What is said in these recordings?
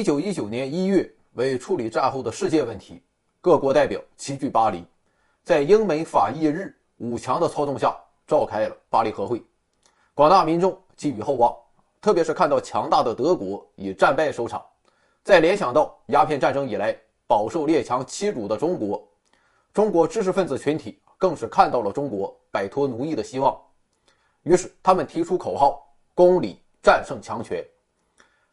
一九一九年一月，为处理战后的世界问题，各国代表齐聚巴黎，在英美法意日五强的操纵下，召开了巴黎和会。广大民众寄予厚望，特别是看到强大的德国以战败收场，再联想到鸦片战争以来饱受列强欺辱的中国，中国知识分子群体更是看到了中国摆脱奴役的希望。于是，他们提出口号：“公理战胜强权。”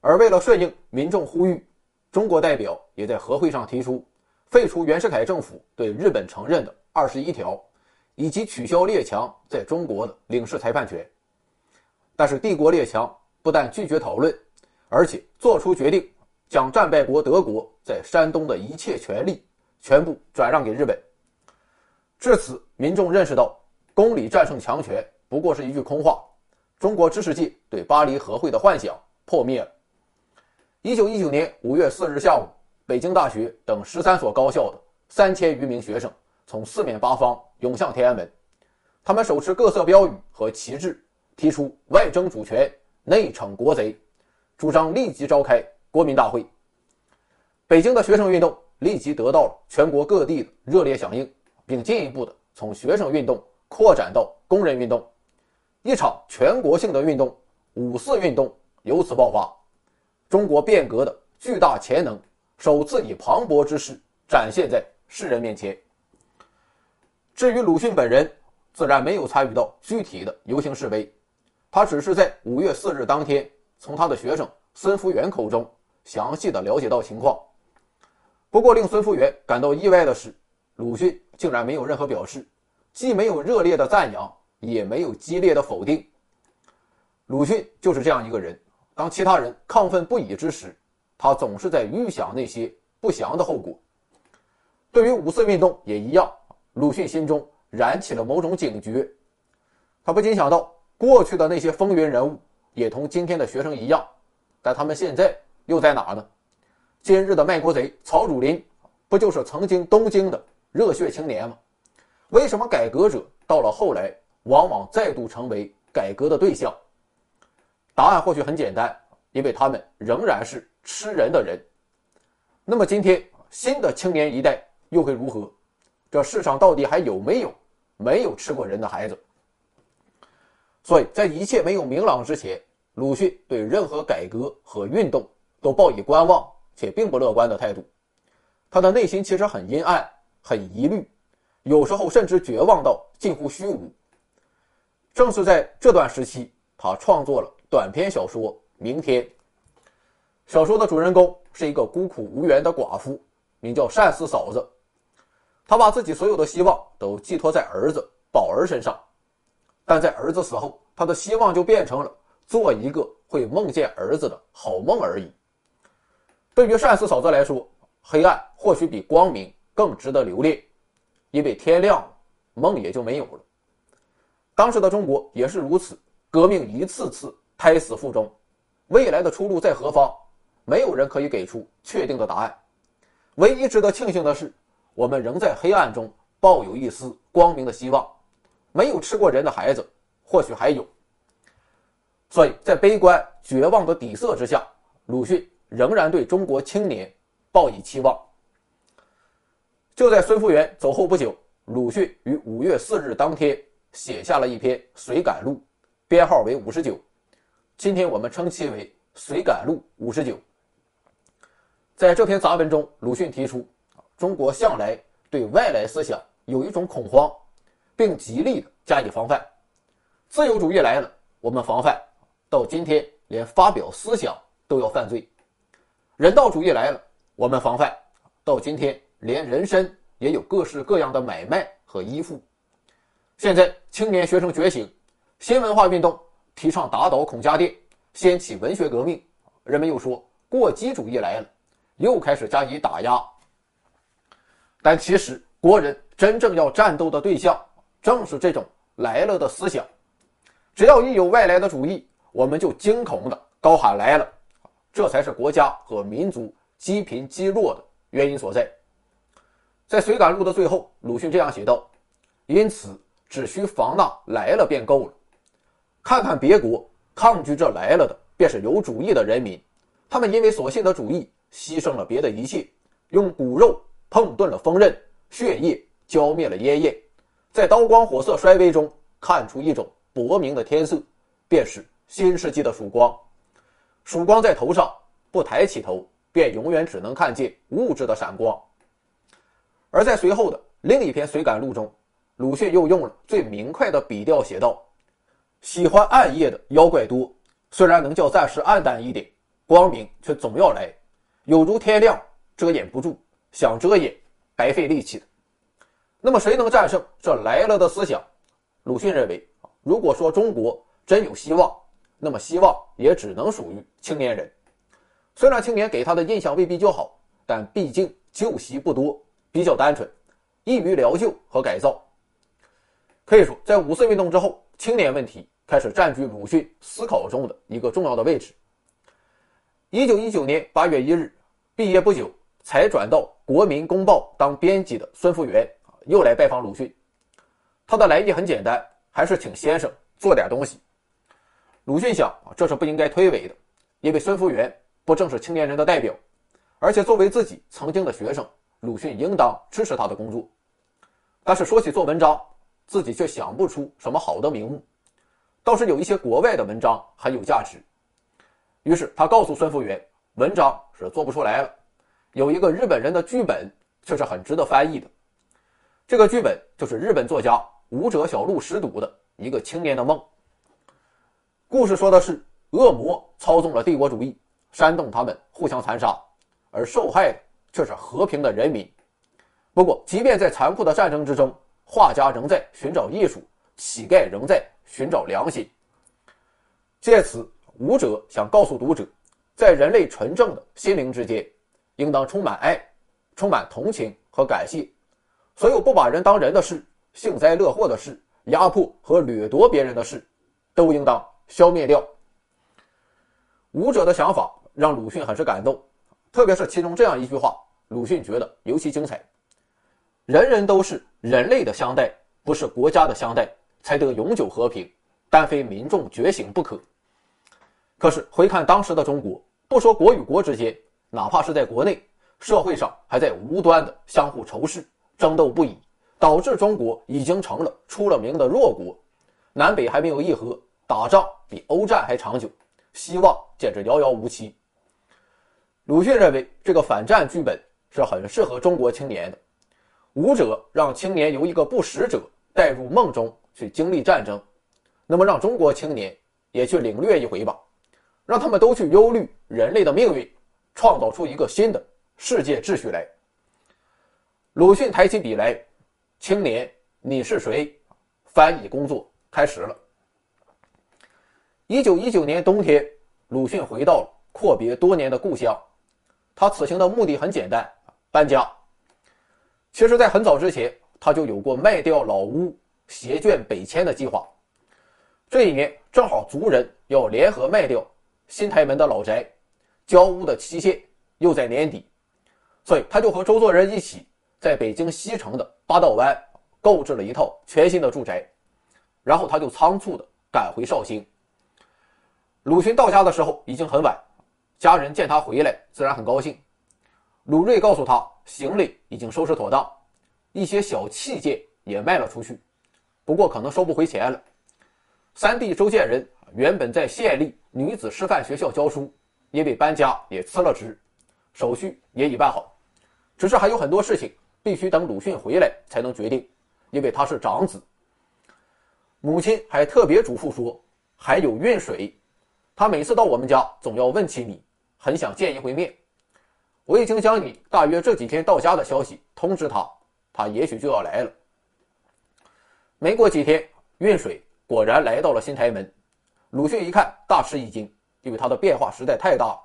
而为了顺应民众呼吁，中国代表也在和会上提出废除袁世凯政府对日本承认的二十一条，以及取消列强在中国的领事裁判权。但是，帝国列强不但拒绝讨论，而且做出决定，将战败国德国在山东的一切权利全部转让给日本。至此，民众认识到“公理战胜强权”不过是一句空话，中国知识界对巴黎和会的幻想破灭了。一九一九年五月四日下午，北京大学等十三所高校的三千余名学生从四面八方涌向天安门，他们手持各色标语和旗帜，提出外争主权、内惩国贼，主张立即召开国民大会。北京的学生运动立即得到了全国各地的热烈响应，并进一步的从学生运动扩展到工人运动，一场全国性的运动——五四运动由此爆发。中国变革的巨大潜能首次以磅礴之势展现在世人面前。至于鲁迅本人，自然没有参与到具体的游行示威，他只是在五月四日当天从他的学生孙福元口中详细的了解到情况。不过，令孙福元感到意外的是，鲁迅竟然没有任何表示，既没有热烈的赞扬，也没有激烈的否定。鲁迅就是这样一个人。当其他人亢奋不已之时，他总是在预想那些不祥的后果。对于五四运动也一样，鲁迅心中燃起了某种警觉。他不禁想到，过去的那些风云人物也同今天的学生一样，但他们现在又在哪呢？今日的卖国贼曹汝霖，不就是曾经东京的热血青年吗？为什么改革者到了后来，往往再度成为改革的对象？答案或许很简单，因为他们仍然是吃人的人。那么今天新的青年一代又会如何？这世上到底还有没有没有吃过人的孩子？所以在一切没有明朗之前，鲁迅对任何改革和运动都抱以观望且并不乐观的态度。他的内心其实很阴暗、很疑虑，有时候甚至绝望到近乎虚无。正是在这段时期，他创作了。短篇小说《明天》。小说的主人公是一个孤苦无援的寡妇，名叫单四嫂子。她把自己所有的希望都寄托在儿子宝儿身上，但在儿子死后，她的希望就变成了做一个会梦见儿子的好梦而已。对于单四嫂子来说，黑暗或许比光明更值得留恋，因为天亮了，梦也就没有了。当时的中国也是如此，革命一次次。胎死腹中，未来的出路在何方？没有人可以给出确定的答案。唯一值得庆幸的是，我们仍在黑暗中抱有一丝光明的希望。没有吃过人的孩子，或许还有。所以在悲观绝望的底色之下，鲁迅仍然对中国青年抱以期望。就在孙福元走后不久，鲁迅于五月四日当天写下了一篇随感录，编号为五十九。今天我们称其为《随感录五十九》。在这篇杂文中，鲁迅提出，中国向来对外来思想有一种恐慌，并极力的加以防范。自由主义来了，我们防范；到今天，连发表思想都要犯罪。人道主义来了，我们防范；到今天，连人身也有各式各样的买卖和依附。现在，青年学生觉醒，新文化运动。提倡打倒孔家店，掀起文学革命，人们又说过激主义来了，又开始加以打压。但其实国人真正要战斗的对象，正是这种来了的思想。只要一有外来的主义，我们就惊恐的高喊来了，这才是国家和民族积贫积弱的原因所在。在随感录的最后，鲁迅这样写道：“因此，只需防那来了便够了。”看看别国抗拒这来了的，便是有主义的人民，他们因为所信的主义，牺牲了别的一切，用骨肉碰钝了锋刃，血液浇灭了烟焰，在刀光火色衰微中看出一种薄明的天色，便是新世纪的曙光。曙光在头上，不抬起头，便永远只能看见物质的闪光。而在随后的另一篇随感录中，鲁迅又用了最明快的笔调写道：“喜欢暗夜的妖怪多，虽然能叫暂时暗淡一点。”光明却总要来，有如天亮，遮掩不住，想遮掩，白费力气的。那么谁能战胜这来了的思想？鲁迅认为，如果说中国真有希望，那么希望也只能属于青年人。虽然青年给他的印象未必就好，但毕竟旧习不多，比较单纯，易于疗救和改造。可以说，在五四运动之后，青年问题开始占据鲁迅思考中的一个重要的位置。一九一九年八月一日，毕业不久才转到《国民公报》当编辑的孙福元又来拜访鲁迅。他的来意很简单，还是请先生做点东西。鲁迅想啊，这是不应该推诿的，因为孙福元不正是青年人的代表，而且作为自己曾经的学生，鲁迅应当支持他的工作。但是说起做文章，自己却想不出什么好的名目，倒是有一些国外的文章很有价值。于是他告诉孙福元，文章是做不出来了，有一个日本人的剧本却是很值得翻译的。这个剧本就是日本作家武者小路实读的一个青年的梦。故事说的是恶魔操纵了帝国主义，煽动他们互相残杀，而受害的却是和平的人民。不过，即便在残酷的战争之中，画家仍在寻找艺术，乞丐仍在寻找良心。借此。舞者想告诉读者，在人类纯正的心灵之间，应当充满爱，充满同情和感谢。所有不把人当人的事、幸灾乐祸的事、压迫和掠夺别人的事，都应当消灭掉。舞者的想法让鲁迅很是感动，特别是其中这样一句话，鲁迅觉得尤其精彩：“人人都是人类的相待，不是国家的相待，才得永久和平，但非民众觉醒不可。”可是回看当时的中国，不说国与国之间，哪怕是在国内，社会上还在无端的相互仇视、争斗不已，导致中国已经成了出了名的弱国，南北还没有议和，打仗比欧战还长久，希望简直遥遥无期。鲁迅认为这个反战剧本是很适合中国青年的，武者让青年由一个不识者带入梦中去经历战争，那么让中国青年也去领略一回吧。让他们都去忧虑人类的命运，创造出一个新的世界秩序来。鲁迅抬起笔来，青年，你是谁？翻译工作开始了。一九一九年冬天，鲁迅回到了阔别多年的故乡。他此行的目的很简单，搬家。其实，在很早之前，他就有过卖掉老屋、携眷北迁的计划。这一年正好族人要联合卖掉。新台门的老宅，交屋的期限又在年底，所以他就和周作人一起在北京西城的八道湾购置了一套全新的住宅，然后他就仓促的赶回绍兴。鲁迅到家的时候已经很晚，家人见他回来自然很高兴。鲁瑞告诉他，行李已经收拾妥当，一些小器件也卖了出去，不过可能收不回钱了。三弟周建人。原本在县立女子师范学校教书，因为搬家也辞了职，手续也已办好，只是还有很多事情必须等鲁迅回来才能决定，因为他是长子。母亲还特别嘱咐说，还有运水，他每次到我们家总要问起你，很想见一回面。我已经将你大约这几天到家的消息通知他，他也许就要来了。没过几天，运水果然来到了新台门。鲁迅一看，大吃一惊，因为他的变化实在太大。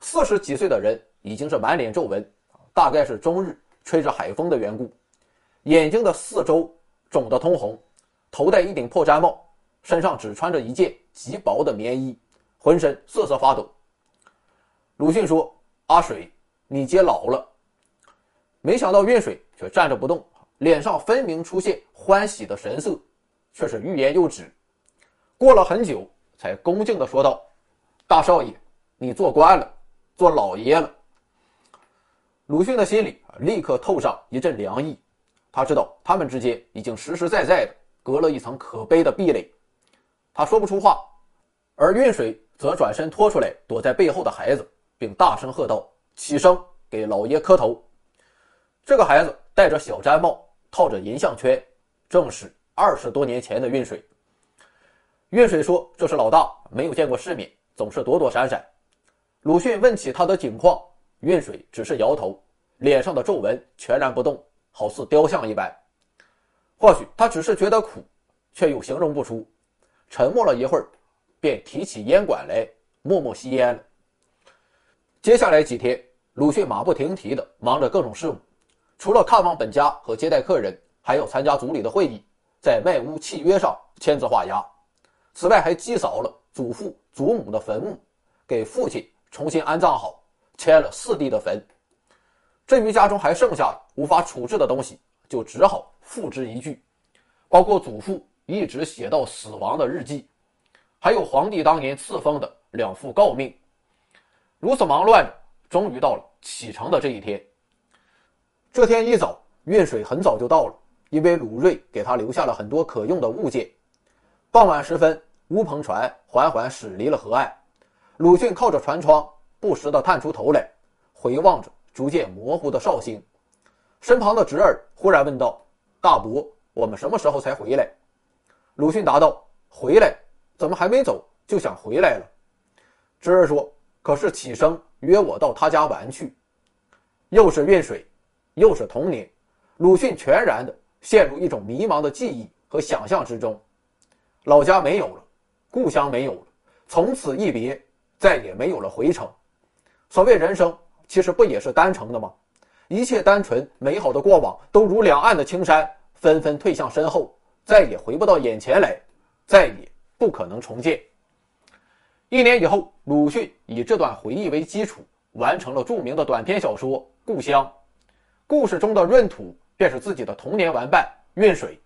四十几岁的人已经是满脸皱纹，大概是终日吹着海风的缘故。眼睛的四周肿得通红，头戴一顶破毡帽，身上只穿着一件极薄的棉衣，浑身瑟瑟发抖。鲁迅说：“阿水，你姐老了。”没想到运水却站着不动，脸上分明出现欢喜的神色，却是欲言又止。过了很久。才恭敬地说道：“大少爷，你做官了，做老爷了。鲁迅的心里立刻透上一阵凉意，他知道他们之间已经实实在在的隔了一层可悲的壁垒。他说不出话，而运水则转身拖出来躲在背后的孩子，并大声喝道：“起身，给老爷磕头。”这个孩子戴着小毡帽，套着银项圈，正是二十多年前的运水。运水说：“这是老大，没有见过世面，总是躲躲闪闪。”鲁迅问起他的境况，运水只是摇头，脸上的皱纹全然不动，好似雕像一般。或许他只是觉得苦，却又形容不出。沉默了一会儿，便提起烟管来，默默吸烟了。接下来几天，鲁迅马不停蹄地忙着各种事务，除了看望本家和接待客人，还要参加组里的会议，在卖屋契约上签字画押。此外，还祭扫了祖父祖母的坟墓，给父亲重新安葬好，迁了四弟的坟。至于家中还剩下无法处置的东西，就只好付之一炬，包括祖父一直写到死亡的日记，还有皇帝当年赐封的两副诰命。如此忙乱，终于到了启程的这一天。这天一早，运水很早就到了，因为鲁瑞给他留下了很多可用的物件。傍晚时分。乌篷船缓缓驶离了河岸，鲁迅靠着船窗，不时地探出头来，回望着逐渐模糊的绍兴。身旁的侄儿忽然问道：“大伯，我们什么时候才回来？”鲁迅答道：“回来？怎么还没走就想回来了？”侄儿说：“可是启生约我到他家玩去。”又是运水，又是童年，鲁迅全然的陷入一种迷茫的记忆和想象之中。老家没有了。故乡没有了，从此一别，再也没有了回程。所谓人生，其实不也是单程的吗？一切单纯美好的过往，都如两岸的青山，纷纷退向身后，再也回不到眼前来，再也不可能重建。一年以后，鲁迅以这段回忆为基础，完成了著名的短篇小说《故乡》。故事中的闰土，便是自己的童年玩伴运水。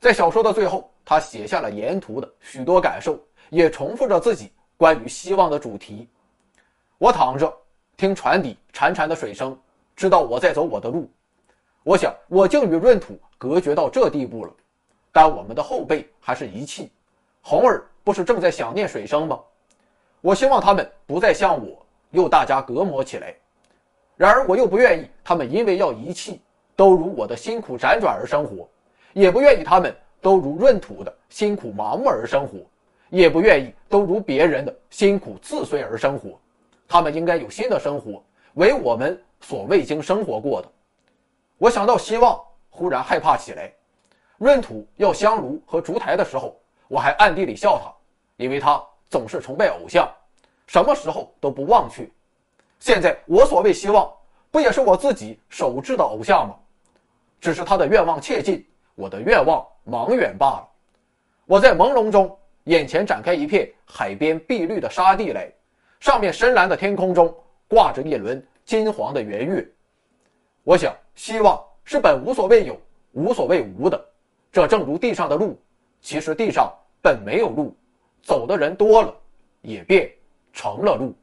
在小说的最后。他写下了沿途的许多感受，也重复着自己关于希望的主题。我躺着，听船底潺潺的水声，知道我在走我的路。我想，我竟与闰土隔绝到这地步了。但我们的后辈还是遗弃。红儿不是正在想念水生吗？我希望他们不再像我，又大家隔膜起来。然而，我又不愿意他们因为要遗弃，都如我的辛苦辗转而生活，也不愿意他们。都如闰土的辛苦麻木而生活，也不愿意都如别人的辛苦自碎而生活。他们应该有新的生活，为我们所未经生活过的。我想到希望，忽然害怕起来。闰土要香炉和烛台的时候，我还暗地里笑他，因为他总是崇拜偶像，什么时候都不忘却。现在我所谓希望，不也是我自己手制的偶像吗？只是他的愿望切近，我的愿望。茫远罢了。我在朦胧中，眼前展开一片海边碧绿的沙地来，上面深蓝的天空中挂着一轮金黄的圆月。我想，希望是本无所谓有、无所谓无的。这正如地上的路，其实地上本没有路，走的人多了，也便成了路。